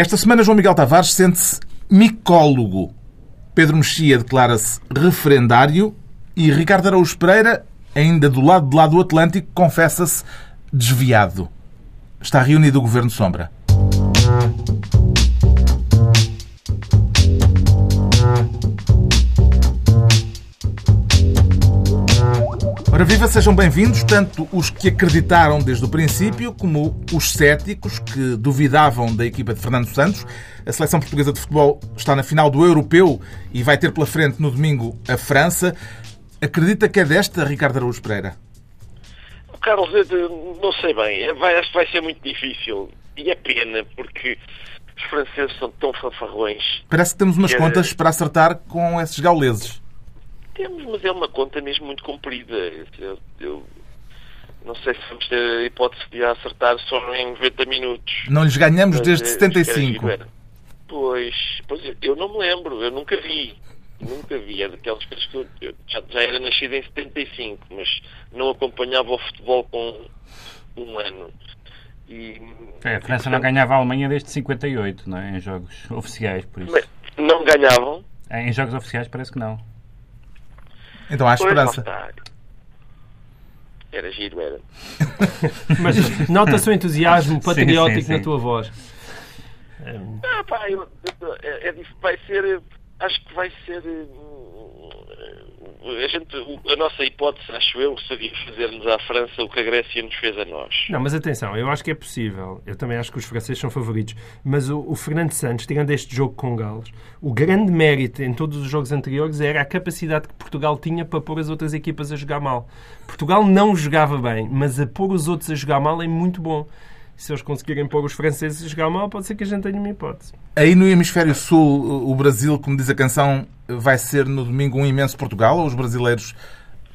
Esta semana, João Miguel Tavares sente-se micólogo. Pedro Mexia declara-se referendário e Ricardo Araújo Pereira, ainda do lado de lá do Atlântico, confessa-se desviado. Está reunido o Governo Sombra. Ora viva, sejam bem-vindos, tanto os que acreditaram desde o princípio, como os céticos que duvidavam da equipa de Fernando Santos. A seleção portuguesa de futebol está na final do Europeu e vai ter pela frente no domingo a França. Acredita que é desta, Ricardo Araújo Pereira? Carlos, não sei bem. Vai, acho que vai ser muito difícil. E é pena, porque os franceses são tão fanfarrões. Parece que temos umas que contas é... para acertar com esses gauleses. Temos, mas é uma conta mesmo muito comprida. Eu, eu não sei se vamos ter a hipótese de acertar só em 90 minutos. Não lhes ganhamos mas, desde 75. É, pois, pois, eu não me lembro, eu nunca vi. Nunca vi, é daquelas coisas que eu, eu já, já, era nascido em 75, mas não acompanhava o futebol com um ano. E, é, a França e, não ganhava a Alemanha desde 58, não é? Em jogos oficiais, por isso. não ganhavam? É, em jogos oficiais parece que não. Então há esperança. Era giro, era. Mas nota-se o entusiasmo patriótico sim, sim, sim. na tua voz. Ah, pá, eu, é, é, vai ser. Acho que vai ser a, gente, a nossa hipótese, acho eu, seria fazer-nos à França o que a Grécia nos fez a nós. Não, mas atenção, eu acho que é possível. Eu também acho que os franceses são favoritos. Mas o, o Fernando Santos, tirando este jogo com Gales, o grande mérito em todos os jogos anteriores era a capacidade que Portugal tinha para pôr as outras equipas a jogar mal. Portugal não jogava bem, mas a pôr os outros a jogar mal é muito bom se eles conseguirem pôr os franceses a jogar mal, pode ser que a gente tenha uma hipótese. Aí no Hemisfério Sul, o Brasil, como diz a canção, vai ser no domingo um imenso Portugal ou os brasileiros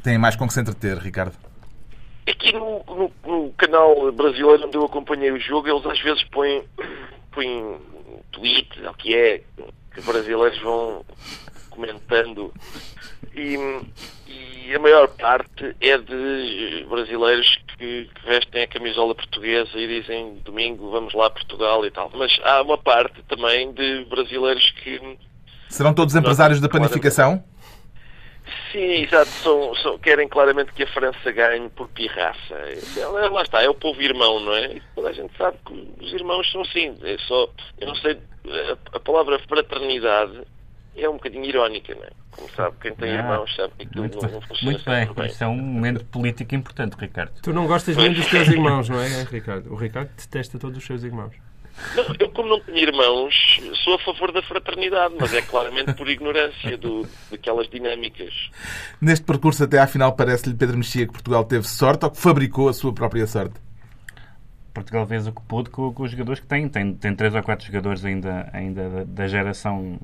têm mais com que se entreter, Ricardo? Aqui no, no, no canal brasileiro onde eu acompanhei o jogo, eles às vezes põem, põem tweet, o que é, que brasileiros vão comentando e, e a maior parte é de brasileiros que, que, vestem a camisola portuguesa e dizem domingo vamos lá a Portugal e tal. Mas há uma parte também de brasileiros que. Serão todos empresários da panificação? Sim, exato. São, são, querem claramente que a França ganhe por pirraça. Lá está, é o povo irmão, não é? E toda a gente sabe que os irmãos são assim. É só, eu não sei, a, a palavra fraternidade é um bocadinho irónica, não é? Como sabe, quem tem ah, irmãos sabe que aquilo muito, não, não funciona Muito bem, bem, isso é um momento político importante, Ricardo. Tu não gostas muito dos teus irmãos, não é, Ricardo? O Ricardo detesta todos os seus irmãos. Não, eu, como não tenho irmãos, sou a favor da fraternidade, mas é claramente por ignorância do, daquelas dinâmicas. Neste percurso até à final, parece-lhe, Pedro Mexia, que Portugal teve sorte ou que fabricou a sua própria sorte? Portugal fez o que pôde com, com, os jogadores que tem. Tem, tem três ou quatro jogadores ainda, ainda da, da geração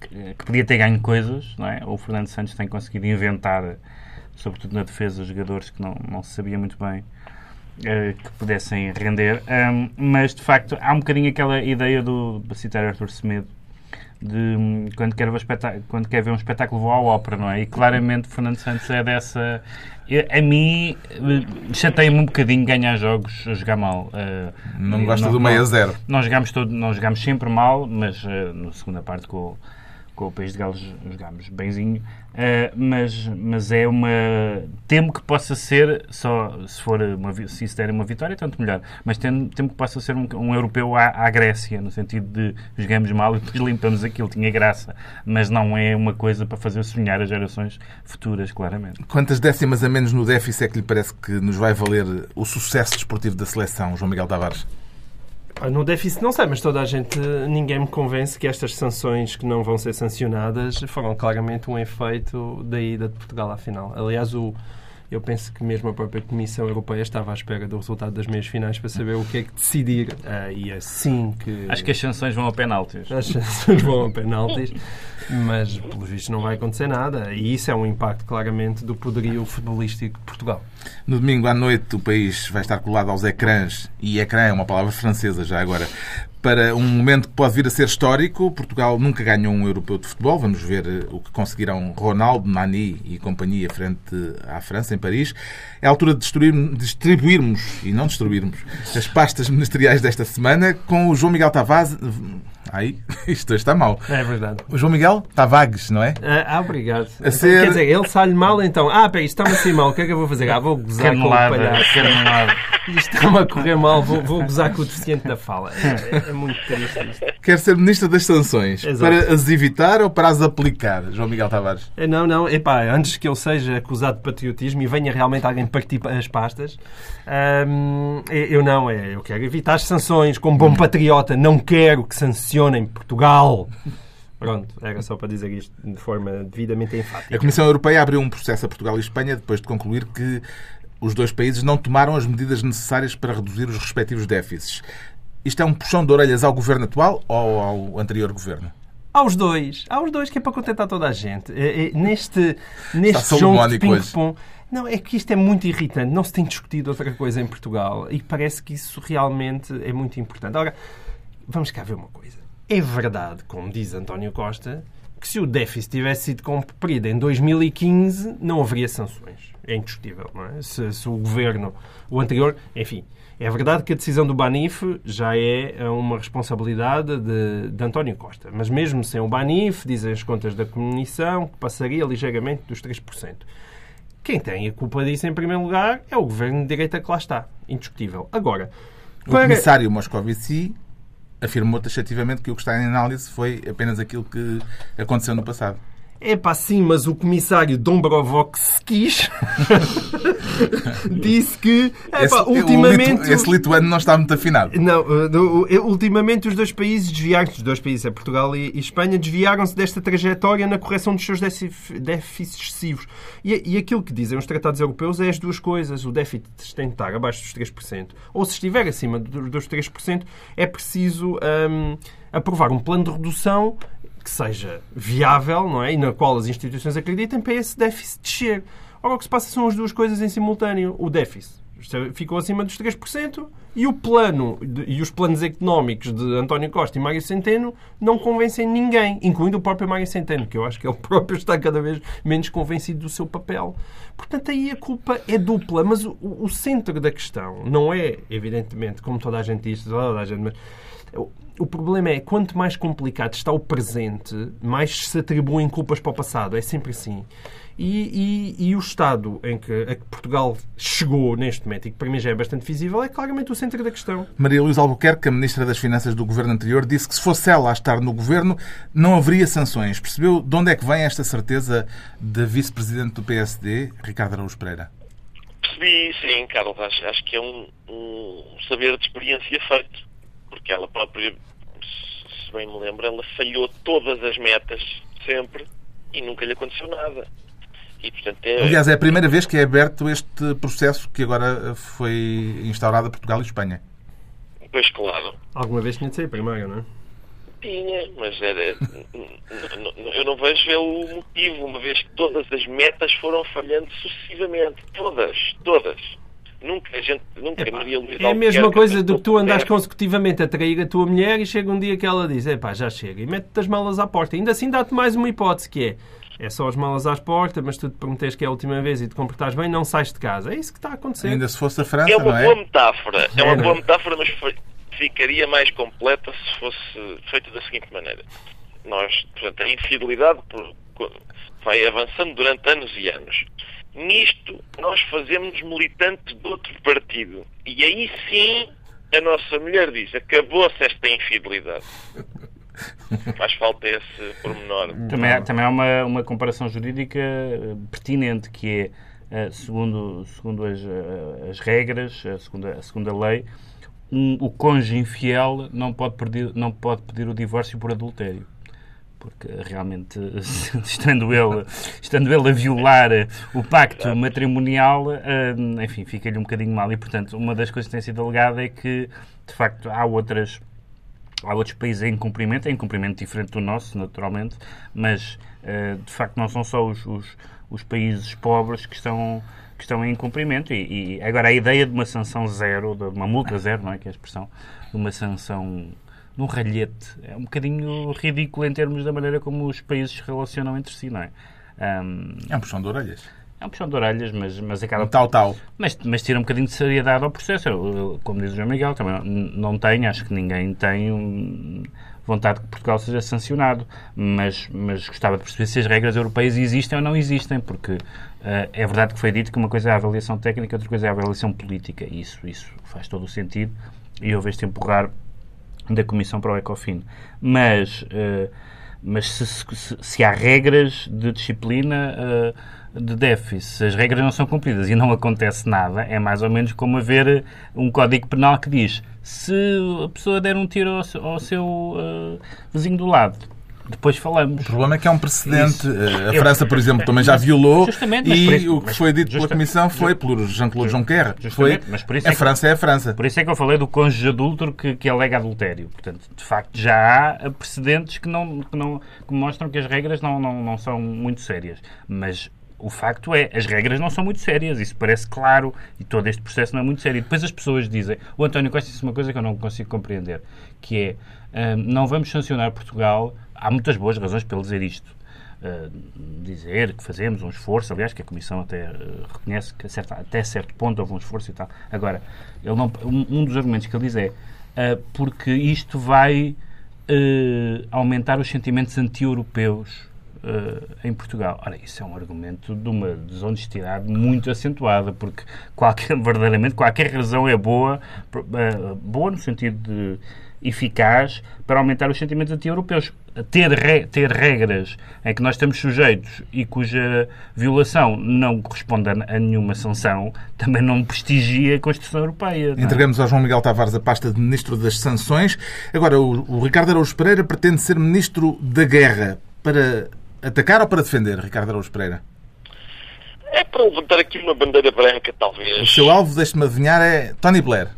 que, que, podia ter ganho coisas, não é? O Fernando Santos tem conseguido inventar, sobretudo na defesa, jogadores que não, não se sabia muito bem que pudessem render. Um, mas, de facto, há um bocadinho aquela ideia do, para citar Arthur Semedo, de um, quando quer, ver quando quer ver um espetáculo vou à ópera, não é? E claramente Fernando Santos é dessa. A mim eh, chateia-me um bocadinho ganhar jogos a jogar mal. Uh, não gosta do meio a zero. Nós jogamos, todo, nós jogamos sempre mal, mas uh, na segunda parte com com o País de Gales jogámos benzinho, uh, mas, mas é uma. Temo que possa ser, só se for uma, se isso der uma vitória, tanto melhor, mas temo, temo que possa ser um, um europeu à, à, Grécia, no sentido de jogamos mal e depois limpamos aquilo, tinha graça, mas não é uma coisa para fazer sonhar as gerações futuras, claramente. Quantas décimas a menos no déficit é que lhe parece que nos vai valer o sucesso desportivo da seleção, João Miguel Tavares? No déficit não sei, mas toda a gente, ninguém me convence que estas sanções que não vão ser sancionadas foram claramente um efeito da ida de Portugal à final. Aliás, o, eu penso que mesmo a própria Comissão Europeia estava à espera do resultado das meias finais para saber o que é que decidir. Uh, e é assim que. Acho que as sanções vão a penaltis. As sanções vão a penaltis, mas pelos vistos não vai acontecer nada. E isso é um impacto claramente do poderio futebolístico de Portugal. No domingo à noite o país vai estar colado aos ecrãs, e ecrã é uma palavra francesa já agora, para um momento que pode vir a ser histórico. Portugal nunca ganhou um europeu de futebol. Vamos ver eh, o que conseguirão Ronaldo, Nani e companhia frente à França, em Paris. É a altura de distribuirmos, e não destruirmos, as pastas ministeriais desta semana com o João Miguel Tavares, Aí, isto está mal. É verdade. O João Miguel está vagues, não é? Ah, obrigado. A ser- Então, Quer dizer, ele sai mal então. Ah, peraí, isto está-me assim mal. O que é que eu vou fazer? Ah, vou gozar com o Canelada, palhaço. canelada. Isto está-me a correr mal. Vou, vou gozar com o deficiente da fala. É, é muito triste isto. Quer ser Ministro das Sanções Exato. para as evitar ou para as aplicar, João Miguel Tavares? É, Não, não, epá, antes que eu seja acusado de patriotismo e venha realmente alguém partir as pastas, hum, eu não, é, eu quero evitar as sanções. Como bom patriota, não quero que sancionem Portugal. Pronto, era só para dizer isto de forma devidamente A enfática. Comissão Europeia abriu um processo a Portugal e Espanha depois de concluir que os dois países não tomaram as medidas necessárias para reduzir os respectivos déficits. Isto é um puxão de orelhas ao governo atual ou ao anterior governo? Aos dois, aos dois, que é para contentar toda a gente. É, é, neste neste jogo de ping-pong. Não, é que isto é muito irritante. Não se tem discutido outra coisa em Portugal e parece que isso realmente é muito importante. Agora, vamos cá ver uma coisa. É verdade, como diz António Costa, que se o déficit tivesse sido cumprido em 2015, não haveria sanções. É indiscutível, não é? Se, se o governo, o anterior, enfim. É verdade que a decisão do Banif já é uma responsabilidade de, de António Costa. Mas mesmo sem o Banif, dizem as contas da Comissão, que passaria ligeiramente dos 3%. Quem tem a culpa disso, em primeiro lugar, é o governo de direita que lá está. Indiscutível. Agora, O para- comissário Moscovici afirmou taxativamente que o que está em análise foi apenas aquilo que aconteceu no passado. É pá, sim, mas o comissário Dombrovskis disse que, Esse, ultimamente... litu- esse lituano não está muito afinado. Não, do- uh, ultimamente os dois países desviaram-se, os dois países, é Portugal e, e Espanha, desviaram-se desta trajetória na correção dos seus déficit- déficits excessivos. E, e aquilo que dizem os tratados europeus é as duas coisas. O déficit tem de estar abaixo dos 3%, ou se estiver acima do- dos 3%, é preciso hum, aprovar um plano de redução que seja viável, não é? E na qual as instituições acreditem para esse déficit descer. O que se passa são as duas coisas em simultâneo. O déficit ficou acima dos 3% e o plano e os planos económicos de António Costa e Mário Centeno não convencem ninguém, incluindo o próprio Mário Centeno, que eu acho que ele próprio está cada vez menos convencido do seu papel. Portanto, aí a culpa é dupla, mas o, o centro da questão não é, evidentemente, como toda a gente diz, toda a gente, mas o- problema é, quanto mais complicado está o presente, mais se atribuem culpas para o passado. É sempre assim. E, e- e o estado em que, a que Portugal chegou neste momento, e que para mim já é bastante visível, é claramente o centro da questão. Maria Luísa Albuquerque, a Ministra das Finanças do governo anterior, disse que se fosse ela a estar no governo, não haveria sanções. Percebeu de onde é que vem esta certeza da Vice-Presidente do PSD, Ricardo Araújo Pereira? Percebi, sim, Carlos. Acho, acho que é um, um saber de experiência feito. Porque ela própria, se bem me lembro, ela falhou todas as metas sempre e nunca lhe aconteceu nada. E, portanto, é, Aliás, é a primeira vez que é aberto este processo que agora foi instaurado a Portugal e Espanha. pois claro, Alguma vez tinha de ser primeiro, não é? tinha, mas era, eu não vejo é o motivo, uma vez que todas as metas foram falhando sucessivamente. Todas, todas. Nunca a gente, nunca Maria Luísa É a mesma Albuquerque coisa do que tu por consecutivamente a trair a tua mulher e chega um dia que ela diz: epá, já chega, e mete-te as malas à porta. Ainda assim dá-te mais uma hipótese que é. É só as malas às portas, mas tu te prometes que é a última vez e te comportares bem, não sais de casa. É isso que está a acontecer. Ainda se fosse a França, É uma não é? boa metáfora. É uma boa metáfora, mas ficaria mais completa se fosse feita da seguinte maneira. Nós, portanto, a infidelidade por- vai avançando durante anos e anos. Nisto, nós fazemos militantes de outro partido. E aí sim, a nossa mulher diz, acabou-se esta infidelidade. Faz falta esse pormenor. Também há, também há uma, uma comparação jurídica eh, pertinente, que é, eh, segundo, segundo as, eh, as regras, a segunda, a segunda lei, um- o cônjuge infiel não pode, pedir, não pode pedir o divórcio por adultério. Porque realmente, estando ele, estando ele a violar o pacto matrimonial, eh, enfim, fica-lhe um bocadinho mal. E, portanto, uma das coisas que tem sido alegada é que, de facto, há outras Há outros países em cumprimento, em cumprimento diferente do nosso, naturalmente, mas eh, de facto não são só os, os, os países pobres que estão, que estão em cumprimento. E, e agora a ideia de uma sanção zero, de uma multa zero, não é que é a expressão, de uma sanção num ralhete, é um bocadinho ridículo em termos da maneira como os países se relacionam entre si, não é? Ahm, É um puxão de orelhas. é um puxão de orelhas, mas, mas acaba Um tal, tal. mas, mas tira um bocadinho de seriedade ao processo. Eu, como diz o João Miguel, também não, não tenho, acho que ninguém tem um- vontade que Portugal seja sancionado, mas, mas gostava de perceber se as regras europeias existem ou não existem, porque uh, é verdade que foi dito que uma coisa é a avaliação técnica, outra coisa é a avaliação política, isso, isso faz todo o sentido, e eu vejo-te empurrar da Comissão para o Ecofin. Mas, uh, mas se, se, se, há regras de disciplina uh, de déficit, se as regras não são cumpridas e não acontece nada, é mais ou menos como haver um código penal que diz se a pessoa der um tiro ao, ao seu uh, vizinho do lado, depois falamos. O problema é que é um precedente. Isso. Eh, a França, por exemplo, também já violou e isso, o que foi dito pela Comissão foi por Jean-Claude Juncker. Foi, mas por isso a é França é a França. Por isso é que eu falei do cônjuge adúltero que, que alega adultério. Portanto, de facto, já há precedentes que, não, que, não, que mostram que as regras não, não, não são muito sérias. Mas o facto é, as regras não são muito sérias, isso parece claro, e todo este processo não é muito sério. E depois as pessoas dizem, o António Costa disse uma coisa que eu não consigo compreender, que é, hum, não vamos sancionar Portugal, há muitas boas razões para dizer isto. Uh, dizer que fazemos um esforço, aliás, que a Comissão até uh, reconhece que até certo ponto houve um esforço e tal. Agora, ele não, um, um dos argumentos que ele diz é uh, porque isto vai aumentar os sentimentos anti-europeus uh, em Portugal. Ora, isso é um argumento de uma desonestidade muito acentuada, porque qualquer, verdadeiramente qualquer razão é boa, uh, boa no sentido de eficaz para aumentar os sentimentos anti-europeus. Ter, re, ter regras em que nós estamos sujeitos e cuja violação não corresponde a, nenhuma sanção também não prestigia a Constituição Europeia. É? Entregamos ao João Miguel Tavares a pasta de Ministro das Sanções. Agora, o, o Ricardo Araújo Pereira pretende ser Ministro da Guerra. Para Atacar ou para defender, Ricardo Araújo Pereira? É para levantar aqui uma bandeira branca, talvez. O seu alvo, deixe-me adivinhar, é Tony Blair.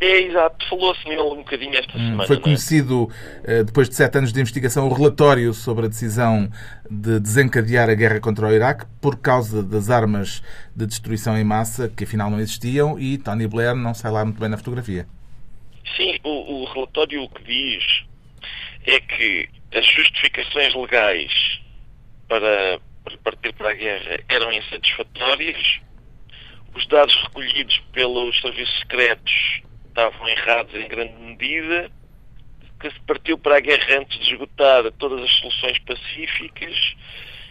É, exato. Falou-se nele um bocadinho esta hum, semana. Foi é? conhecido, é? depois de sete anos de investigação, o relatório sobre a decisão de desencadear a guerra contra o Iraque por causa das armas de destruição em massa que afinal não existiam e Tony Blair não sai lá muito bem na fotografia. Sim, o, o relatório o que diz é que as justificações legais para, partir para a guerra eram insatisfatórias, os dados recolhidos pelos serviços secretos estavam errados em grande medida, que se partiu para a guerra antes de esgotar todas as soluções pacíficas,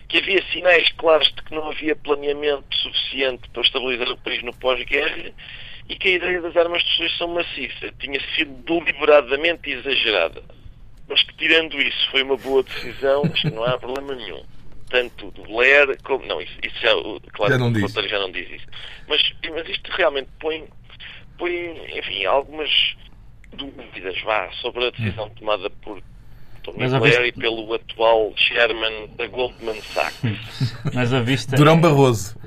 que havia sinais claros de que não havia planeamento suficiente para estabilizar o país no pós-guerra. E que a ideia das armas de destruição maciça tinha sido deliberadamente exagerada mas que tirando isso foi uma boa decisão, acho que não há problema nenhum. Tanto do Blair como. Não, isso, isso já, claro, já não o diz. já não diz isso. Mas, mas isto realmente põe, põe, enfim, algumas dúvidas vá, sobre a decisão hum. tomada por Tony mas Blair vista... e pelo atual chairman da Goldman Sachs. mas a vista... Durão Barroso.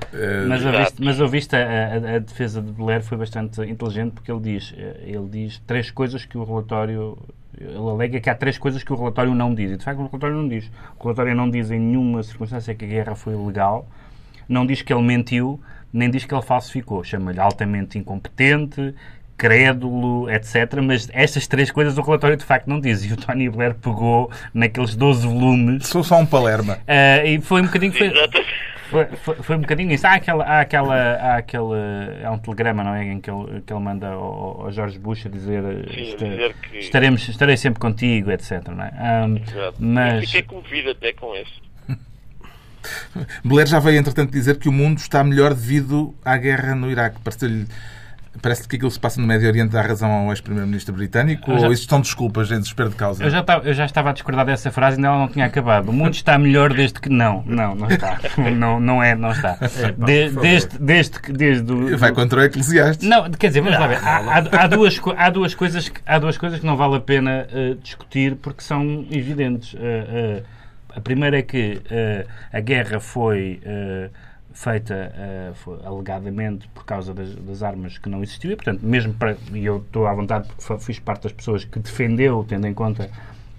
Mas a vista, mas a, vista a, a, defesa de Blair foi bastante inteligente porque ele diz, eh, ele diz três coisas que o relatório ele alega que há três coisas que o relatório não diz. E, de facto, o relatório não diz. O relatório não diz em nenhuma circunstância que a guerra foi ilegal, não diz que ele mentiu, nem diz que ele falsificou. Chama-lhe altamente incompetente, crédulo, etc. Mas estas três coisas o relatório de facto não diz. E o Tony Blair pegou naqueles 12 volumes. Sou só um palerma. Uh, e foi um bocadinho. Foi, foi, foi, foi, um bocadinho isso. Há, aquela, há, aquela, há aquele. Há um telegrama, não é? Em que ele, que ele manda ao, ao Jorge Bush a dizer, Sim, esta, dizer que... estaremos, estarei sempre contigo, etc. Não é? Um, mas... fiquei comovido até com isso. Blair já veio, entretanto, dizer que o mundo está melhor devido à guerra no Iraque. Pareceu-lhe Parece que aquilo que se passa no Médio Oriente dá razão ao ex-primeiro-ministro britânico já... ou isso são desculpas em desespero de causa? Eu já, estava, eu já estava a discordar dessa frase e ainda ela não tinha acabado. O mundo está melhor desde que... Não, não, não está. Não, não é, não está. É, de, desde, desde, desde o, Vai contra o Eclesiastes. Não, quer dizer, vamos lá ver. Há, há, há, duas, há, duas coisas que, há duas coisas que não vale a pena uh, discutir porque são evidentes. Uh, uh, a primeira é que a guerra foi feita uh, alegadamente por causa das, das, armas que não existiam e, portanto, mesmo para, e eu estou à vontade porque fiz parte das pessoas que defendeu, tendo em conta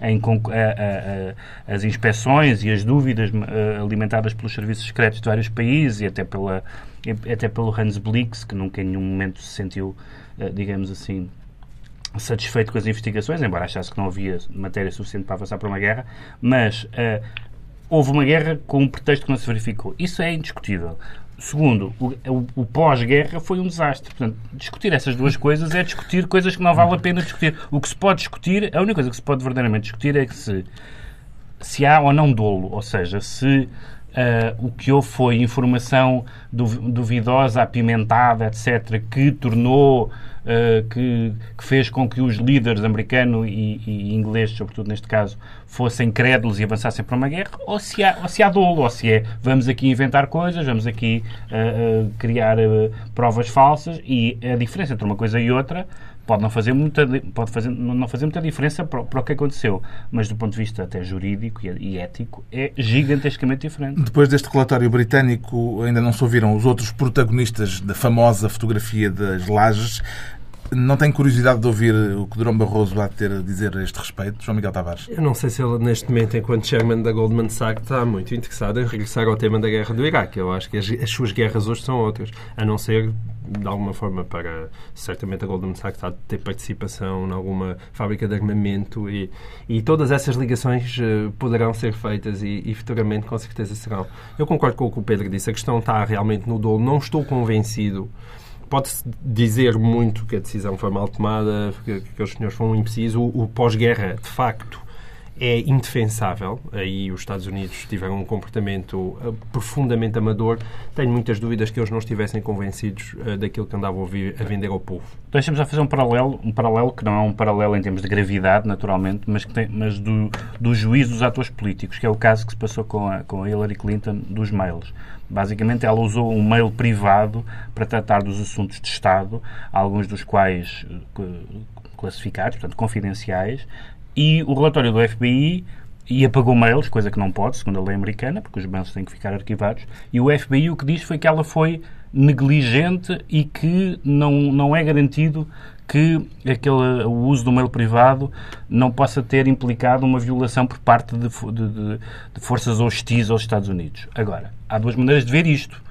em, a, a, as inspeções e as dúvidas uh, alimentadas pelos serviços secretos de vários países e até, pela, até pelo Hans Blix, que nunca em nenhum momento se sentiu, uh, digamos assim, satisfeito com as investigações, embora achasse que não havia matéria suficiente para avançar para uma guerra, mas uh, houve uma guerra com um pretexto que não se verificou. Isso é indiscutível. Segundo, o, o, o pós-guerra foi um desastre. Portanto, discutir essas duas coisas é discutir coisas que não vale a pena discutir. O que se pode discutir, a única coisa que se pode verdadeiramente discutir é que se, se há ou não dolo, ou seja, se Uh, o que houve foi informação duvidosa, apimentada, etc., que tornou, uh, que, que, fez com que os líderes americano e, e, inglês, sobretudo neste caso, fossem crédulos e avançassem para uma guerra, ou se há, ou se há dolo, ou se é vamos aqui inventar coisas, vamos aqui uh, criar provas falsas, e a diferença entre uma coisa e outra pode não fazer muita, pode fazer, não fazer muita diferença para, para o que aconteceu, mas do ponto de vista até jurídico e, ético é gigantescamente diferente. Depois deste relatório britânico, ainda não se ouviram os outros protagonistas da famosa fotografia das lajes. Não tem curiosidade de ouvir o que Durão Barroso vai ter a dizer a este respeito, João Miguel Tavares? Eu não sei se ele, neste momento, enquanto chairman da Goldman Sachs, está muito interessado em regressar ao tema da guerra do Iraque. Eu acho que as, as suas guerras hoje são outras, a não ser de alguma forma para certamente a Goldman Sachs ter participação em alguma fábrica de armamento e, e todas essas ligações uh, poderão ser feitas e, e, futuramente com certeza serão. Eu concordo com o que o Pedro disse, a questão está realmente no dolo, não estou convencido pode-se dizer muito que a decisão foi mal tomada, que, que os senhores foram imprecisos. O, o pós-guerra, de facto, é indefensável. Aí os Estados Unidos tiveram um comportamento eh, profundamente amador. Tenho muitas dúvidas que eles não estivessem convencidos uh, daquilo que andavam a, vender ao povo. Deixamos a fazer um paralelo, um paralelo que não é um paralelo em termos de gravidade, naturalmente, mas, que tem, mas do, do juízo dos atores políticos, que é o caso que se passou com a, com a Hillary Clinton dos mails. Basicamente, ela usou um mail privado para tratar dos assuntos de Estado, alguns dos quais eh, classificados, portanto, confidenciais, e o relatório do FBI e apagou mails, coisa que não pode, segundo a lei americana, porque os mails têm que ficar arquivados, e o FBI o que diz foi que ela foi negligente e que não, não é garantido que aquele, o uso do mail privado não possa ter implicado uma violação por parte de, de, de, de forças hostis aos Estados Unidos. Agora, há duas maneiras de ver isto.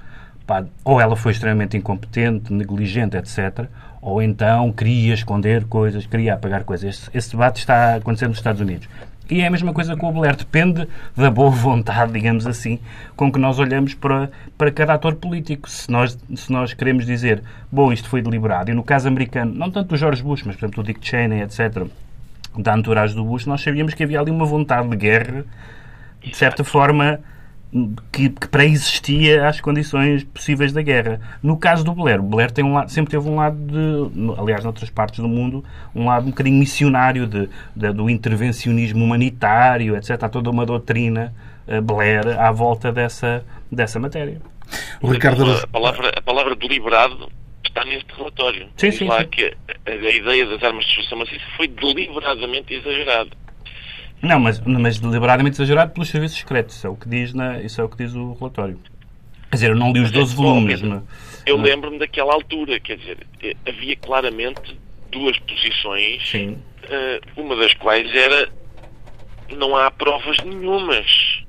ou ela foi extremamente incompetente, negligente, etc., ou então queria esconder coisas, queria apagar coisas. Esse, esse debate está acontecendo nos Estados Unidos. E é a mesma coisa com o Blair. Depende da boa vontade, digamos assim, com que nós olhamos para, para cada ator político. Se nós, se nós queremos dizer, bom, isto foi deliberado, e no caso americano, não tanto o George Bush, mas, por exemplo, o Dick Cheney, etc., da entourage do Bush, nós sabíamos que havia ali uma vontade de guerra, de certa forma, que, que pré-existia às condições possíveis da guerra. No caso do Blair, o Blair tem um lado, sempre teve um lado de, aliás, noutras partes do mundo, um lado um bocadinho missionário de, de do intervencionismo humanitário, etc. Há toda uma doutrina uh, Blair à volta dessa, dessa matéria. O Ricardo... a, palavra, a palavra deliberado está neste relatório. Sim, sim, lá sim. que a, a, ideia das armas de destruição maciça foi deliberadamente exagerada. Não, mas, mas deliberadamente exagerado pelos serviços secretos. Isso é o que diz, na, isso é o, que diz o relatório. Quer dizer, eu não li os 12 volumes. Mas... Eu lembro-me daquela altura, quer dizer, eh, havia claramente duas posições, Sim. Uh, uma das quais era não há provas nenhumas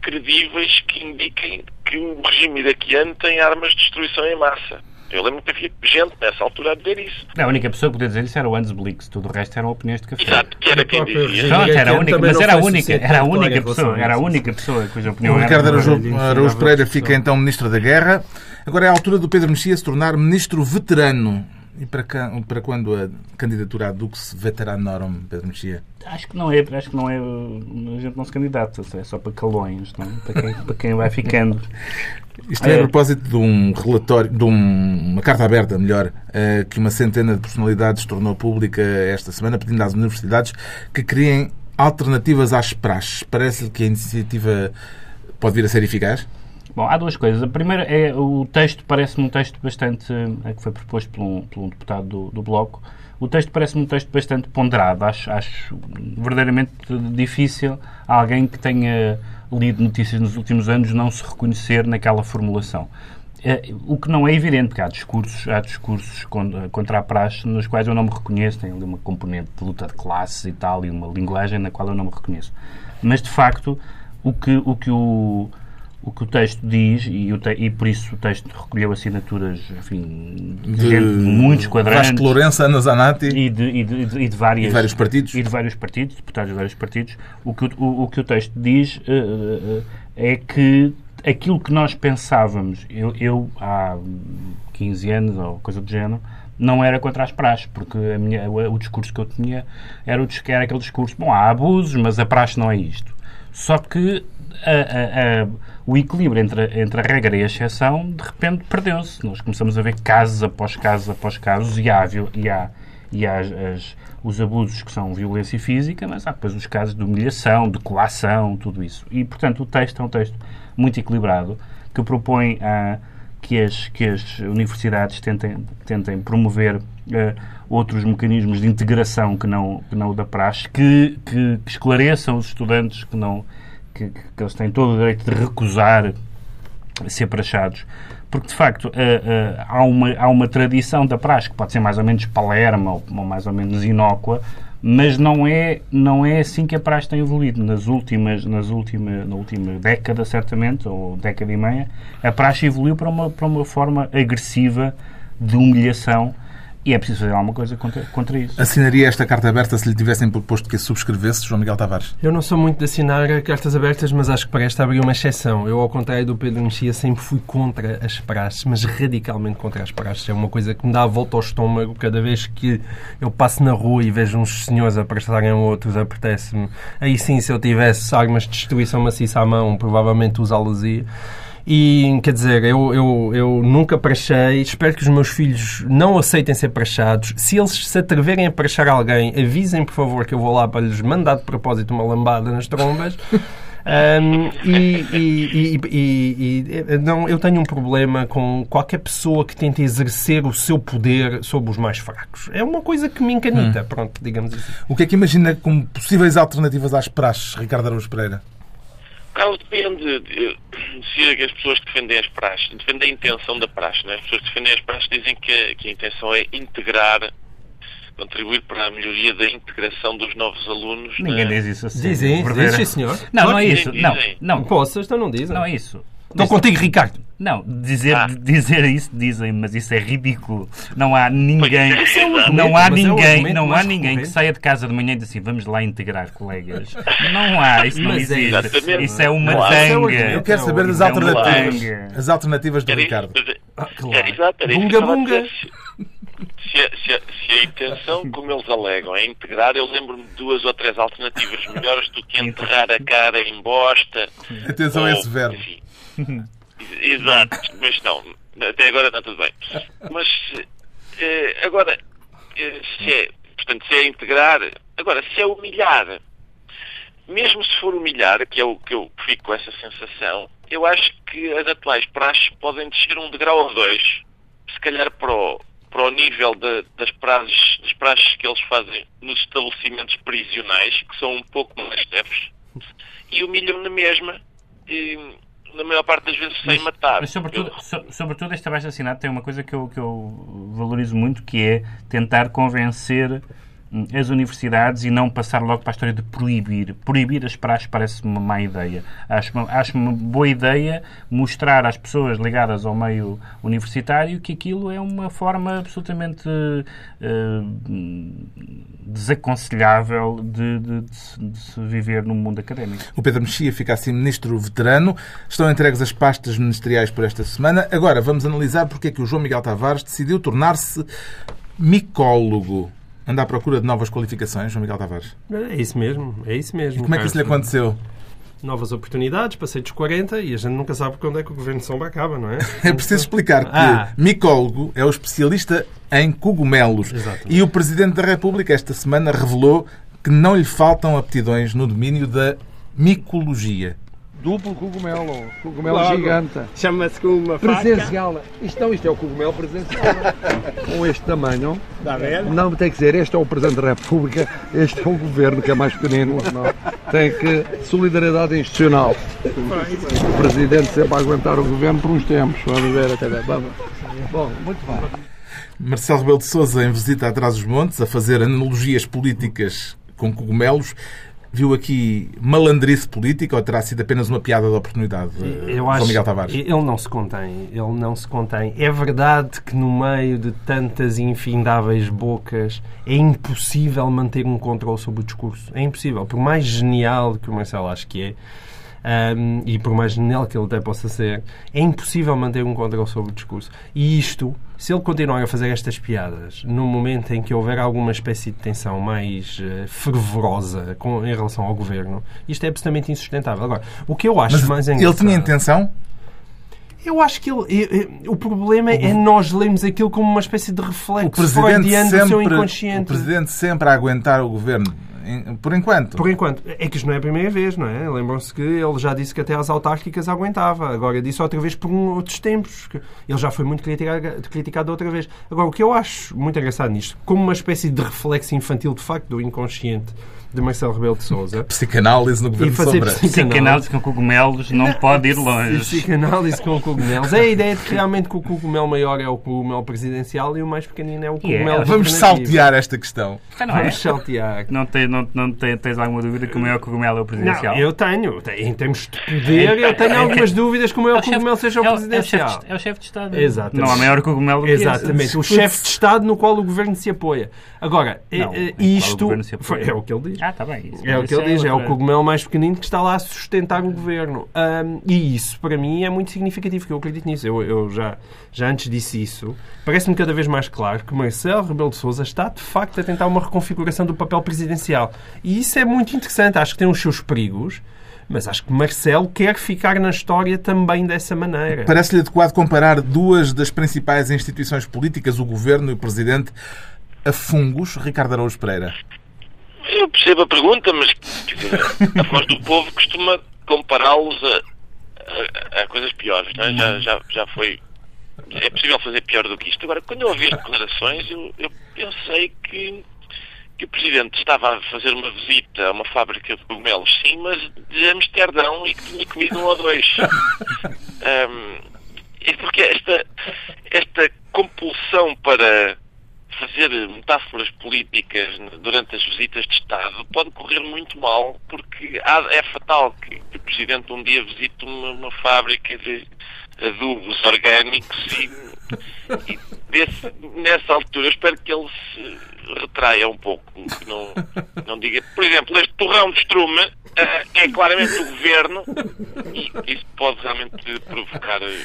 credíveis que indiquem que o regime iraquiano tem armas de destruição em massa. Eu lembro que havia gente nessa altura a dizer isso. a única pessoa que podia dizer isso era o Hans Blix, tudo o resto eram opiniões de café. Exato, que era quem dizia. Pronto, era a única, mas era a única, era a única pessoa, era a única pessoa cuja opinião o. Ricardo Araújo, Araújo Pereira fica então Ministro da Guerra. Agora é a altura do Pedro Mexia se tornar Ministro veterano. E para, para quando a candidatura a Dux Veteranorum, Pedro Mexia? Acho que não é, acho que não é, a gente não se candidata, é só para calões, não é? para, quem, para quem vai ficando. Isto é a propósito de um relatório, de um, uma carta aberta, melhor, eh, que uma centena de personalidades tornou pública esta semana, pedindo às universidades que criem alternativas às praxes. Parece-lhe que a iniciativa pode vir a ser eficaz? Bom, há duas coisas. A primeira é o texto, parece-me um texto bastante. É, que foi proposto por um, por um deputado do, do Bloco. O texto parece-me um texto bastante ponderado. Acho, acho verdadeiramente difícil alguém que tenha lido notícias nos últimos anos não se reconhecer naquela formulação. É, o que não é evidente, porque há discursos, há discursos contra a praxe nos quais eu não me reconheço, tem ali uma componente de luta de classes e tal, e uma linguagem na qual eu não me reconheço. Mas, de facto, o que o, que o, o que o texto diz, e, te, e, por isso o texto recolheu assinaturas enfim, de, de gente, muitos quadrantes. Vasco Lourenço, Ana Zanatti. E de, e, de, e de várias, e vários partidos. E de vários partidos, deputados de vários partidos. O que o, o, o que o texto diz uh, uh, é que aquilo que nós pensávamos, eu, eu há 15 anos ou coisa do género, não era contra as praxes, porque a minha, o, o, discurso que eu tinha era, o, era aquele discurso, bom, há abusos, mas a praxe não é isto. Só que a, a, o equilíbrio entre, entre a regra e a exceção, de repente, perdeu-se. Nós começamos a ver casos após casos após casos e há, e há, e há as, as, os abusos que são violência física, mas há depois os casos de humilhação, de coação, tudo isso. E, portanto, o texto é um texto muito equilibrado que propõe a que as, que as universidades tentem, tentem promover uh, outros mecanismos de integração que não, que não o da praxe, que, que, que esclareçam os estudantes que, não, que, que, eles têm todo o direito de recusar ser praxados. Porque, de facto, uh, uh, há, uma, há uma tradição da praxe que pode ser mais ou menos palerma ou, ou mais ou menos inócua, mas não é, não é assim que a praxe tem evoluído. Nas últimas, nas última, na última década, certamente, ou década e meia, a praxe evoluiu para uma, para uma forma agressiva de humilhação e é preciso fazer alguma coisa contra, contra isso. Assinaria esta carta aberta se lhe tivessem proposto que a subscrevesse, João Miguel Tavares? Eu não sou muito de assinar cartas abertas, mas acho que para esta abrir uma exceção. Eu, ao contrário do Pedro Mexia, sempre fui contra as praxes, mas radicalmente contra as praxes. É uma coisa que me dá a volta ao estômago cada vez que eu passo na rua e vejo uns senhores a prestarem a outros, apetece-me. Aí sim, se eu tivesse armas de destruição maciça à mão, provavelmente usá-las-ia. E, quer dizer, eu, eu, eu nunca prachei, espero que os meus filhos não aceitem ser prachados. Se eles se atreverem a prachar alguém, avisem, por favor, que eu vou lá para lhes mandar de propósito uma lambada nas trombas. Um, e, e, e, e, não, eu tenho um problema com qualquer pessoa que tente exercer o seu poder sobre os mais fracos. É uma coisa que me encanita, hum. pronto, digamos assim. O que é que imagina como possíveis alternativas às praxes, Ricardo Araújo Pereira? Carlos, depende de, se as pessoas que defendem as praxes, defendem a intenção da praxe. Né? As pessoas que defendem as praxes dizem que a, que a intenção é integrar, contribuir para a melhoria da integração dos novos alunos. Ninguém diz isso assim. Dizem, diz, sim, senhor. Não, não é isso. Não, não. Poças, então não dizem. Não é isso. Estou contigo, Ricardo. Não, dizer, ah. dizer isso dizem, mas isso é ridículo. Não há ninguém, é não há ninguém, é não há ninguém que saia de casa de manhã e diz assim, vamos lá integrar colegas. Não há, isso não é existe. Isso é uma tanga. Eu quero saber das alternativas. As alternativas do Ricardo. Ah, bunga bunga. Se a, se, a, se a, intenção, como eles alegam, é integrar, eu lembro-me de duas ou três alternativas melhores do que enterrar a cara em bosta. Atenção a esse verbo. Enfim, Exato, mas não, até agora está tudo bem. Mas eh, agora, eh, se é, portanto, se é integrar, agora, se é humilhar, mesmo se for humilhar, que é o que eu fico com essa sensação, eu acho que as atuais praxes podem descer um degrau ou dois, se calhar para o, para o nível de, das, praxes, das praxes que eles fazem nos estabelecimentos prisionais, que são um pouco mais leves, e humilham na mesma. E, na maior parte das vezes sem matar. Mas sobretudo, eu... so, sobretudo este abaixo assinado tem uma coisa que eu, que eu valorizo muito, que é tentar convencer as universidades e não passar logo para a história de proibir. Proibir as praxes parece uma má ideia. Acho, acho uma boa ideia mostrar às pessoas ligadas ao meio universitário que aquilo é uma forma absolutamente uh, desaconselhável de, de, de, se viver no mundo académico. O Pedro Mexia fica assim ministro veterano. Estão entregues as pastas ministeriais por esta semana. Agora vamos analisar porque é que o João Miguel Tavares decidiu tornar-se micólogo. Anda à procura de novas qualificações, João Miguel Tavares? É isso mesmo, é isso mesmo. E como é que isso lhe aconteceu? Novas oportunidades, passei dos 40 e a gente nunca sabe quando é que o governo de sombra acaba, não é? é preciso explicar que ah. micólogo é o especialista em cogumelos. Exatamente. E o Presidente da República esta semana revelou que não lhe faltam aptidões no domínio da micologia duplo cogumelo, cogumelo Logo, gigante. Chama-se com uma Presencial. Faca. Isto não, isto é o cogumelo presencial. com este tamanho. Não, tem que ser, este é o Presidente da República, este é o Governo, que é mais pequenino. Não. Tem que. Solidariedade institucional. O Presidente sempre a aguentar o Governo por uns tempos. Vamos ver até bem. Bom, muito bem. Marcelo Rebelo de Sousa em visita atrás dos montes a fazer analogias políticas com cogumelos viu aqui malandrice política ou terá sido apenas uma piada de oportunidade, Eu acho, Miguel Tavares? Ele não se contém. Ele não se contém. É verdade que no meio de tantas infindáveis bocas é impossível manter um controle sobre o discurso. É impossível. Por mais genial que o Marcelo acho que é, um, e por mais genial que ele até possa ser, é impossível manter um controle sobre o discurso. E isto, se ele continuar a fazer estas piadas no momento em que houver alguma espécie de tensão mais uh, fervorosa com, em relação ao governo, isto é absolutamente insustentável. Agora, o que eu acho Mas mais ele engraçado... tinha intenção? Eu acho que ele, o problema é nós lermos aquilo como uma espécie de O reflexo presidente, freudiano do seu sempre, o inconsciente. presidente sempre a aguentar o governo, por enquanto. Por enquanto, é que isto não é a primeira vez, não é? Lembram-se que ele já disse que até às autárquicas aguentava. Agora disse outra vez por um- outros tempos. Ele já foi muito criticado, criticado outra vez. Agora, o que eu acho muito engraçado nisto, como uma espécie de reflexo infantil, de facto, do inconsciente de Marcelo Rebelo de Sousa, Psicanálise no e governo fazer sombra. Psicanálise com cogumelos não pode ir E longe. psicanálise com cogumelos. É a ideia de que realmente que o cogumelo maior é o cogumelo presidencial e o mais pequenino é o E é. cogumelo Vamos saltear esta questão. Ah, não é? Vamos saltear. Não, tem, não, não tem- tens alguma dúvida que o maior cogumelo é o presidencial? Não, eu tenho. Em termos de poder, eu tenho algumas dúvidas que o É maior chefe- cogumelo seja o é o- é o chefe presidencial. de- É o chefe de Estado. Exatamente. Não há maior cogumelo do que esse. Exatamente. O chefe de Estado no qual o governo se apoia. Agora, Não, eh, isto. apoia. foi- É o que ele diz. Ah, está bem. Isso- É o que ele diz, é o outra- cogumelo mais pequenino que está lá a sustentar o governo. Ahm, e isso, para mim, é muito significativo, que eu acredito nisso. Eu, eu já, já antes disse isso. Parece-me cada vez mais claro que Marcelo Rebelo de Sousa está, de facto, a tentar uma reconfiguração do papel presidencial. E isso é muito interessante. Acho que tem os seus perigos, mas acho que Marcelo quer ficar na história também dessa maneira. Parece-lhe adequado comparar duas das principais instituições políticas, o governo e o presidente, a fungos, Ricardo Araújo Pereira. Eu percebo a pergunta, mas dizer, a voz do povo costuma compará-los a, a- a coisas piores. Não é? já, já, já foi. É possível fazer pior do que isto. Agora, quando eu ouvi as declarações, eu, eu pensei que, que o Presidente estava a fazer uma visita a uma fábrica de cogumelos, sim, mas de Amsterdão e que tinha comido um ou dois. Ahm, é porque esta, esta compulsão para fazer metáforas políticas durante as visitas de Estado pode correr muito mal, porque há- é fatal que o Presidente um dia visite uma, uma fábrica de adubos orgânicos e, e desse- nessa altura espero que ele se retraia um pouco, que não, não diga, por exemplo, este torrão de estrume eh, é claramente do Governo e isso pode realmente provocar eh,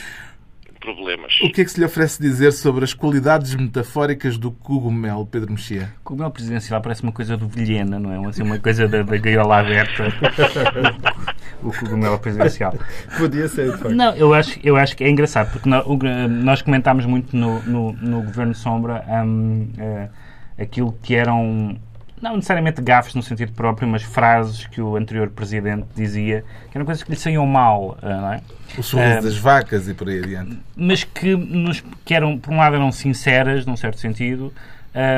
problemas. O que é que se lhe oferece dizer sobre as qualidades metafóricas do cogumelo, Pedro Mexia? Cogumelo presidencial parece uma coisa do Vilhena, não é? Assim, uma coisa da, da gaiola aberta. o cogumelo presidencial. Podia ser, de facto. Não, eu acho, eu acho que é engraçado, porque nó- o- nós comentámos muito no, no, no Governo Sombra hum, eh, aquilo que eram, não necessariamente gafes no sentido próprio, mas frases que o anterior Presidente dizia, que eram coisas que lhe saíam mal, eh, não é? O sorriso É. das vacas e por aí adiante. mas que, nos, que eram, por um lado, eram sinceras, num certo sentido,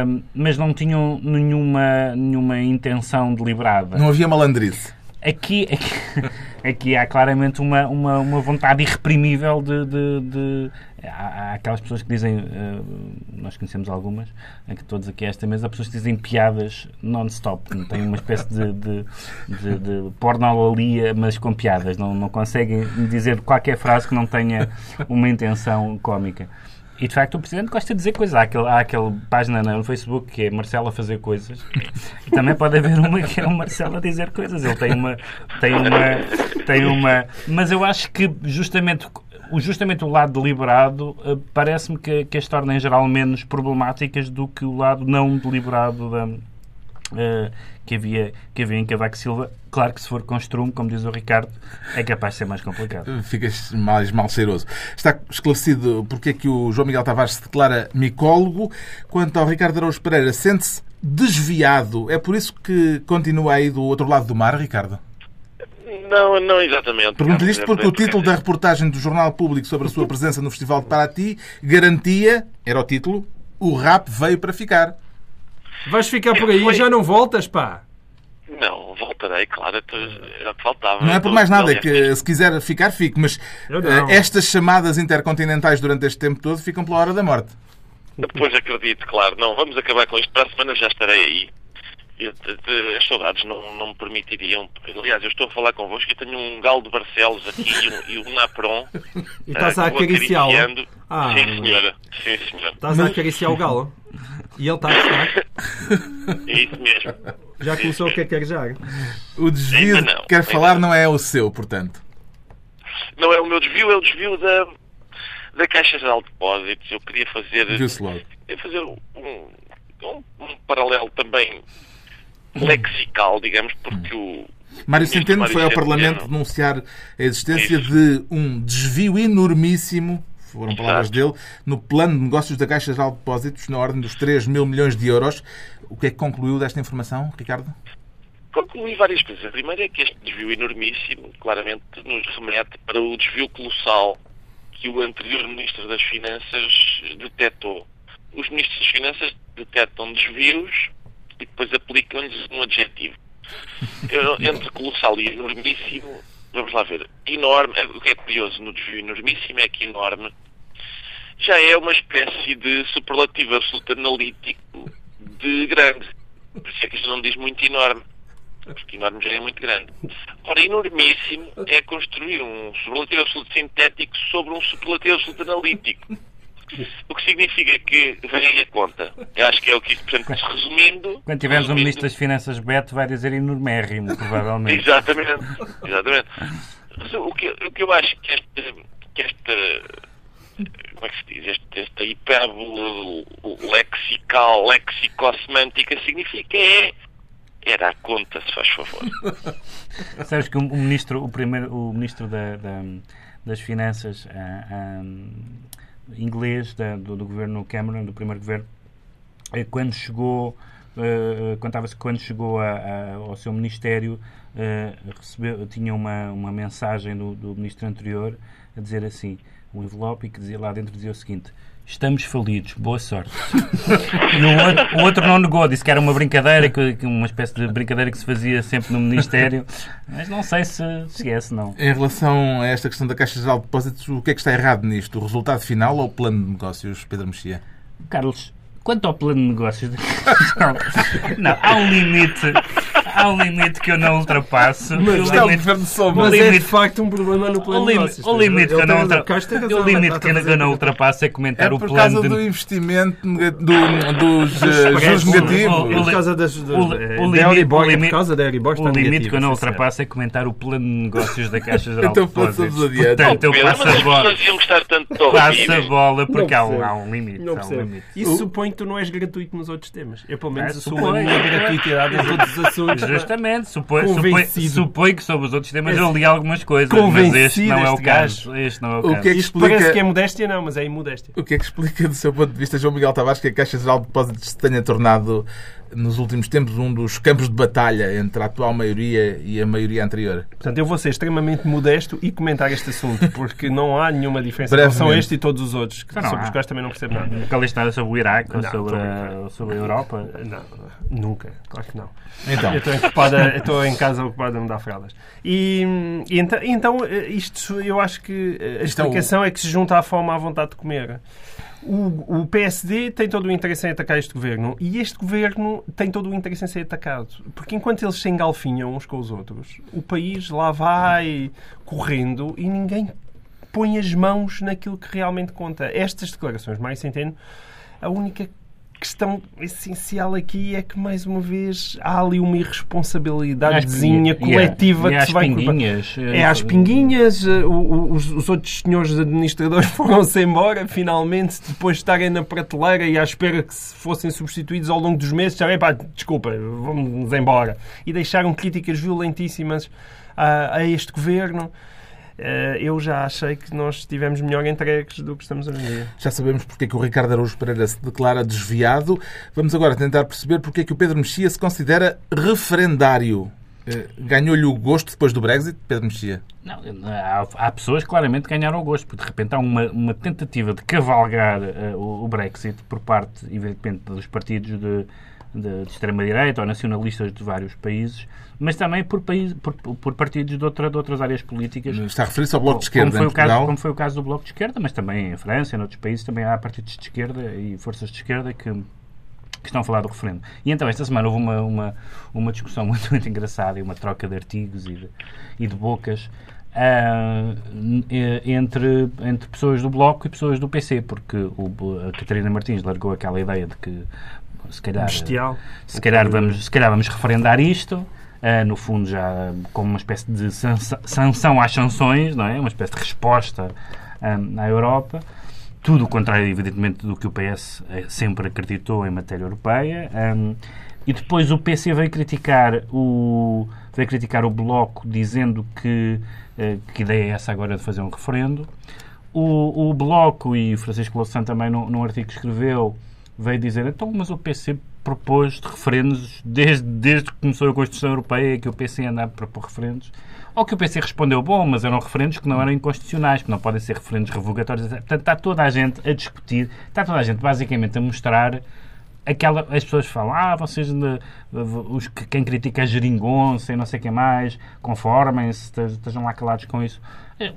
hum, mas não tinham nenhuma, nenhuma intenção deliberada. Não havia malandrice. Aqui, aqui, aqui há claramente uma, uma, uma vontade irreprimível de. de, de- há, há aquelas pessoas que dizem, eh, nós conhecemos algumas, que todos aqui a esta mesa, há pessoas que dizem piadas non-stop. Tem uma espécie de, de, de, de pornolalia, mas com piadas. Não, não conseguem dizer qualquer frase que não tenha uma intenção cómica. E de facto o Presidente gosta de dizer coisas. Há aquele, há página no Facebook que é Marcelo a fazer coisas. E também pode haver uma que é o Marcelo a dizer coisas. Ele tem uma. Tem uma, tem uma mas eu acho que justamente. Justamente o lado deliberado eh, parece-me que, que as torna em geral menos problemáticas do que o lado não deliberado da, eh, que, havia, que havia em Cavaco Silva. Claro que se for com estrume, como diz o Ricardo, é capaz de ser mais complicado. Ficas mais mal cheiroso. Está esclarecido porque é que o João Miguel Tavares se declara micólogo. Quanto ao Ricardo Araújo Pereira, sente-se desviado. É por isso que continua aí do outro lado do mar, Ricardo? Não, não exatamente. Pergunto-lhe isto porque o título da reportagem do Jornal Público sobre a sua presença no Festival de Paraty garantia, era o título, o rap veio para ficar. Vais ficar por aí e já não voltas, pá. Não, voltarei, claro, o que faltava. Não é por mais nada, é que se quiser ficar, fique. Mas eh, estas chamadas intercontinentais durante este tempo todo ficam pela hora da morte. Depois acredito, claro. Não, vamos acabar com isto. Para a semana já estarei aí. As saudades não, não me permitiriam. Aliás, eu estou a falar convosco e tenho um galo de Barcelos aqui e um, e um Napron. E estás a acariciá-lo? Ah, sim, senhora. Sim, senhora. Estás a acariciar o galo? E ele está a gostar? É isso mesmo. Já começou a cacarejar? O desvio Ainda não, que quer falar não. não é o seu, portanto. Não é o meu desvio, é o desvio da, da Caixa Geral de Depósitos. Eu queria fazer. Viu-se logo. Queria fazer um, um, um paralelo também lexical, digamos, porque o. Mário Centeno Mário foi ao Centeno- Parlamento denunciar a existência Isso. de um desvio enormíssimo, foram palavras Exato. dele, no plano de negócios da Caixa Geral de Depósitos, na ordem dos 3 mil milhões de euros. O que é que concluiu desta informação, Ricardo? Concluí várias coisas. A primeira é que este desvio enormíssimo claramente nos remete para o desvio colossal que o anterior Ministro das Finanças detectou. Os Ministros das Finanças detectam desvios e depois aplicam-lhes um adjetivo. Eu- Entre colossal e enormíssimo, vamos lá ver. Enorme, o que é curioso no desvio enormíssimo é que enorme já é uma espécie de superlativo absoluto analítico de grande. Por isso é que isto não diz muito enorme. Porque enorme já é muito grande. Ora, enormíssimo é construir um superlativo absoluto sintético sobre um superlativo absoluto analítico. O que significa que vem aí a conta. Eu acho que é o que isto, portanto, resumindo. Quando tivermos um resumindo- Ministro das Finanças Beto, vai dizer enormérrimo, provavelmente. Exatamente, exatamente. O que, o que eu acho que esta, que esta como é que se diz, este, esta hipérbole lexical, lexicosemântica significa é era a conta, se faz favor. Sabes que o, o ministro, o primeiro, o ministro da- da- das Finanças ah, ah, inglês da- do, do governo Cameron, do primeiro governo, eh, quando chegou, eh, contava-se que quando chegou a- a- ao seu ministério eh, recebeu, tinha uma, uma mensagem do, do ministro anterior a dizer assim, um envelope e que dizia lá dentro dizia o seguinte Estamos falidos, boa sorte. E o outro, o outro não negou, disse que era uma brincadeira, que, uma espécie de brincadeira que se fazia sempre no Ministério, mas não sei se esquece, não. Em relação a esta questão da Caixa Geral de Depósitos, o que é que está errado nisto? O resultado final ou o plano de negócios, Pedro Mexia? Carlos, quanto ao plano de negócios, não, há um limite, há um limite que eu não ultrapasso. Mas o é limite-. Mas O é de limite- facto um problema no plano o de limite, negócios. o limite que eu não, ultra... o limite que eu não ultrapasso é comentar É o por plano causa de... do investimento dos juros negativos. Por causa das, limite- por limite- causa da Euribor está O limite que eu não ultrapasso é comentar o plano de negócios da Caixa Geral Então de Depósitos. passamos adiante. Portanto, eu passo a bola, passo a bola porque há um, um limite. Limite. Isso supõe que tu não és gratuito nos outros temas. Eu, pelo menos, assumo a minha gratuitidade em todos os assuntos. Justamente, supõe, supõe, supõe que sobre os outros temas Esse- eu li algumas coisas, mas Convencido este não é o caso. Este não é o, O caso. que é que Isto parece que é explica, modéstia, não, mas é imodéstia. o que é que explica do seu ponto de vista, João Miguel Tavares, que a Caixa Geral de Depósitos se tenha tornado nos últimos tempos um dos campos de batalha entre a atual maioria e a maioria anterior? Portanto, eu vou ser extremamente modesto e comentar este assunto, porque não há nenhuma diferença em relação a este e todos os outros, que- não sobre os quais também não percebo nada. Nunca nada sobre o Iraque ou Não, sobre, estou a ou sobre a Europa? Não, nunca, claro que não. Então. Eu estou, ocupada, eu estou em casa ocupado a me dar fraldas. E, e então, então, isto eu acho que eh, a é explicação é que se junta à fome à vontade de comer. O, o PSD tem todo o interesse em atacar este governo e este governo tem todo o interesse em ser atacado. Porque enquanto eles se engalfinham uns com os outros, o país lá vai correndo e ninguém põe as mãos naquilo que realmente conta. Estas declarações, mais Centeno, a única questão essencial aqui é que, mais uma vez, há ali uma irresponsabilidadezinha coletiva e que se vai pinguinhas, É às pinguinhas, eh, o- o- os, os outros senhores administradores foram-se embora, finalmente, depois de estarem na prateleira e à espera que se fossem substituídos ao longo dos meses, já, pá, desculpa, vamos embora. E deixaram críticas violentíssimas a, a este governo. Eh, eu já achei que nós estivemos melhor entregues do que estamos hoje em dia. Já sabemos porque é que o Ricardo Araújo Pereira se declara desviado. Vamos agora tentar perceber porque é que o Pedro Mexia se considera referendário. Eh, Ganhou-lhe o gosto depois do Brexit, Pedro Mexia? Não, há, há pessoas que claramente ganharam o gosto, porque de repente há uma, uma tentativa de cavalgar eh, o, o Brexit por parte, evidentemente, dos partidos de, de, de extrema-direita ou nacionalistas de vários países, mas também por, país, por, por partidos de, outra, de outras áreas políticas. Está a referir-se ao Bloco de Esquerda como foi, o caso, como foi o caso do Bloco de Esquerda, mas também em França, em outros países, também há partidos de esquerda e forças de esquerda que que estão a falar do referendo. E então, esta semana houve uma, uma, uma discussão muito, muito engraçada e uma troca de artigos e de, e de bocas uh, entre, entre pessoas do Bloco e pessoas do PC, porque o, a Catarina Martins largou aquela ideia de que se calhar, Bestial. se calhar, vamos, se calhar vamos referendar isto. Uh, no fundo, já como uma espécie de sanção às sanções, não é? Uma espécie de resposta um, à Europa. Tudo o contrário, evidentemente, do que o PS eh, sempre acreditou em matéria europeia. Um, e depois o PC veio criticar o, veio criticar o Bloco, dizendo que, uh, que ideia é essa agora de fazer um referendo. O, o Bloco, e Francisco Louçã também num, num artigo que escreveu, veio dizer, então, mas o PC propôs referendos desde, desde que começou a Constituição Europeia que o PC anda a propor referendos. Ou que o PC respondeu, bom, mas eram referendos que não eram inconstitucionais, que não podem ser referendos revogatórios. Portanto, está toda a gente a discutir, está toda a gente basicamente a mostrar aquela, as pessoas falam, ah, vocês, os, quem critica a geringonça e não sei o que mais, conformem-se, estejam lá calados com isso.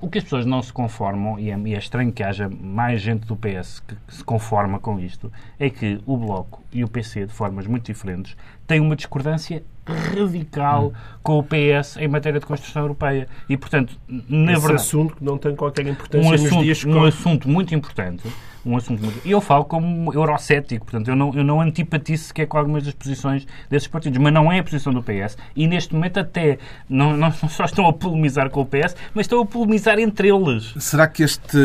O que as pessoas não se conformam, e é, e é estranho que haja mais gente do PS que, que se conforma com isto, é que o Bloco e o PC, de formas muito diferentes, têm uma discordância radical hum. com o PS em matéria de Constituição Europeia. E, portanto, na Esse verdade... assunto que não tem qualquer importância um assunto, dias Um assunto muito importante um assunto muito... Eu falo como eurocético, portanto, eu não, eu não antipatizo sequer com algumas das posições desses partidos, mas não é a posição do PS. E neste momento até não, não só estão a polemizar com o PS, mas estão a polemizar entre eles. Será que este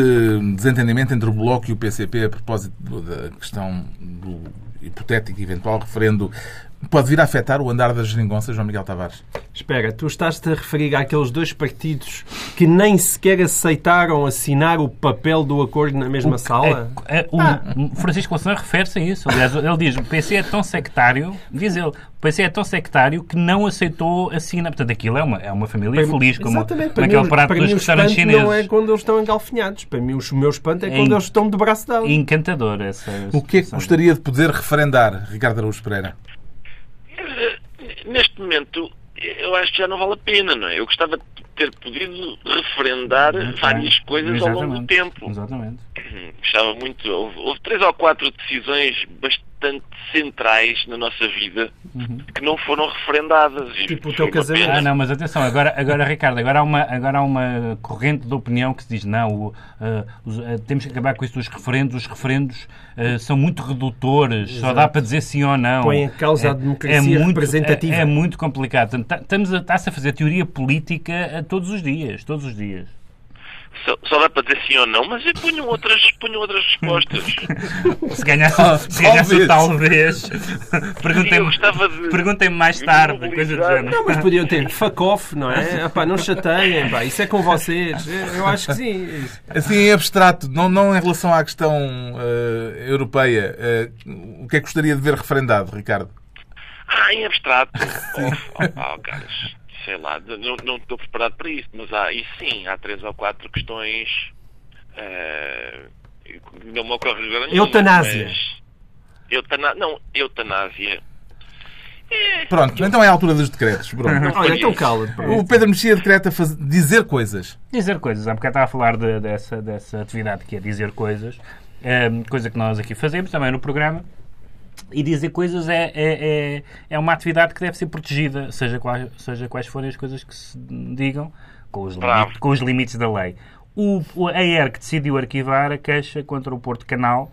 desentendimento entre o Bloco e o PCP a propósito da questão do hipotético eventual referendo pode vir a afetar o andar das geringonças, João Miguel Tavares? Espera, tu estás-te a referir àqueles dois partidos que nem sequer aceitaram assinar o papel do acordo na mesma o, sala? É, é, o ah. Francisco Louçã refere-se a isso. Aliás, ele diz o PC é tão sectário, diz ele, o PC é tão sectário que não aceitou assinar. Portanto, aquilo é uma, é uma família para feliz, como, como aquele mim, prato dos restaurantes chineses. não é quando eles estão engalfinhados. Para mim, o meu espanto é, é quando eles estão de braço dado. Encantador essa. O que é que gostaria de poder referendar, Ricardo Araújo Pereira? Neste momento, eu acho que já não vale a pena, não é? Eu gostava de ter podido referendar várias coisas Exatamente. ao longo do tempo. Exatamente. Gostava muito. Houve, houve, três ou quatro decisões bastante centrais na nossa vida uhum. que não foram referendadas. Tipo o teu casamento. Ah, não, mas atenção, agora, agora Ricardo, agora há, uma, agora há uma corrente de opinião que se diz não, o, uh, os, uh, temos que acabar com isso dos referendos, os referendos uh, são muito redutores, Exato. só dá para dizer sim ou não. Põe em causa é, a democracia é muito, representativa. É, é, muito complicado. Estamos a, está-se a fazer teoria política todos os dias, todos os dias. Só, só, dá para dizer sim ou não, mas eu ponho outras, ponho outras respostas. se ganhasse, oh, se ganhasse talvez. Perguntem-me de, perguntem mais tarde, coisa do género. Não, mas podiam ter fuck off, não é? Epá, não chateiem, pá, isso é com vocês. Eu acho que sim. Assim, em abstrato, não, não em relação à questão uh, europeia, uh, o que é que gostaria de ver referendado, Ricardo? Ah, em abstrato. oh, oh, oh, caras sei lá, não, não estou preparado para isso, mas há, e sim, há três ou quatro questões. Uh, não me ocorre agora Eutanásia. Mas, eutana, não, eutanásia. É, Pronto, então é a altura dos decretos. Olha, então cala. O Pedro Mexia decreta faz... dizer coisas. Dizer coisas. Há bocado estava a falar de, dessa, dessa atividade que é dizer coisas, é, coisa que nós aqui fazemos também no programa. E dizer coisas é, é, é, é, uma atividade que deve ser protegida, seja quais, seja quais forem as coisas que se digam, com os, limites, com os limites da lei. O, a ERC decidiu arquivar a queixa contra o Porto Canal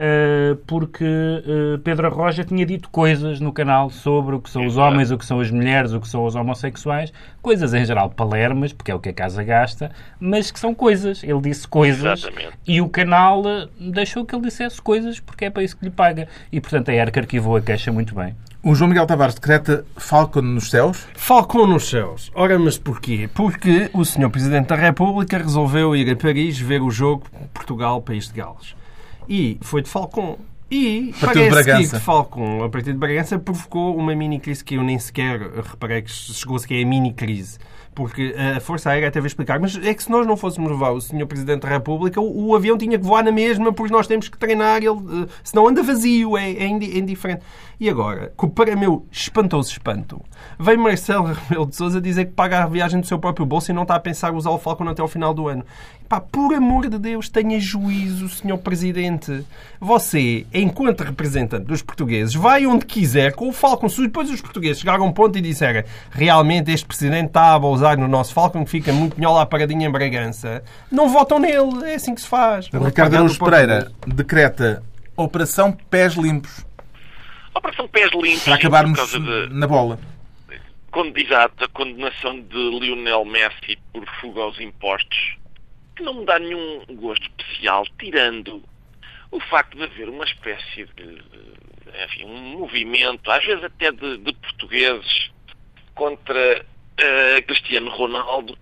uh, porque uh, Pedro Arroja tinha dito coisas no canal sobre o que são os homens, o que são as mulheres, o que são os homossexuais, coisas em geral palermas, porque é o que a casa gasta, mas que são coisas. Ele disse coisas Exatamente. e o canal uh, deixou que ele dissesse coisas porque é para isso que lhe paga. E, portanto, a ERC arquivou a queixa muito bem. O João Miguel Tavares decreta Falcon nos céus? Falcon nos céus. Ora, mas porquê? Porque o Sr. Presidente da República resolveu ir a Paris ver o jogo Portugal-País de Gales. E foi de Falcon. E parece que de Falcon, a partir de Bragança, provocou uma mini-crise que eu nem sequer reparei que chegou-se que é a mini-crise porque a Força Aérea teve a explicar, mas é que se nós não fôssemos levar o Sr. Presidente da República, o, o, avião tinha que voar na mesma, porque nós temos que treinar, ele, uh, senão anda vazio, é, é, indiferente. E agora, para meu espantoso espanto, vem Marcelo Rebelo de Sousa dizer que paga a viagem do seu próprio bolso e não está a pensar usar o Falcon até ao final do ano. Pá, por amor de Deus, tenha juízo, Sr. Presidente. Você enquanto representante dos portugueses, vai onde quiser com o Falcon. Se depois os portugueses chegaram a um ponto e disserem realmente este presidente está a abusar no nosso Falcon, que fica muito melhor lá paradinho em Bragança, não votam nele. É assim que se faz. Ricardo Araújo Pereira decreta Operação Pés Limpos. Operação Pés Limpos. Para acabarmos de... na bola. Exato, a condenação de Lionel Messi por fuga aos impostos, que não me dá nenhum gosto especial, tirando o facto de haver uma espécie de, enfim, um movimento, às vezes até de, de portugueses, contra uh, Cristiano Ronaldo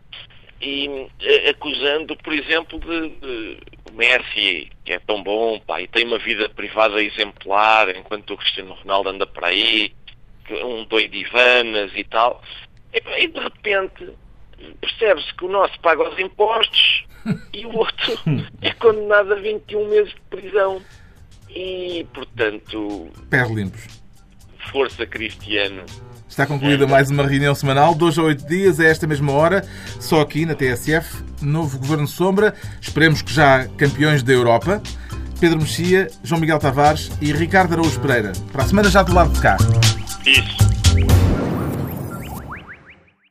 e uh, acusando, por exemplo, de, de Messi, que é tão bom, pá, e tem uma vida privada exemplar, enquanto o Cristiano Ronaldo anda por aí, um doido Ivanas e tal. E, e de repente percebe-se que o nosso paga os impostos e o outro é condenado a 21 meses de prisão. E, portanto... Pés limpos. Força Cristiano. Está concluída mais uma reunião semanal, dois a oito dias, a esta mesma hora, só aqui na TSF, novo Governo Sombra, esperemos que já campeões da Europa, Pedro Mexia, João Miguel Tavares e Ricardo Araújo Pereira. Para a semana já do lado de cá. Isso.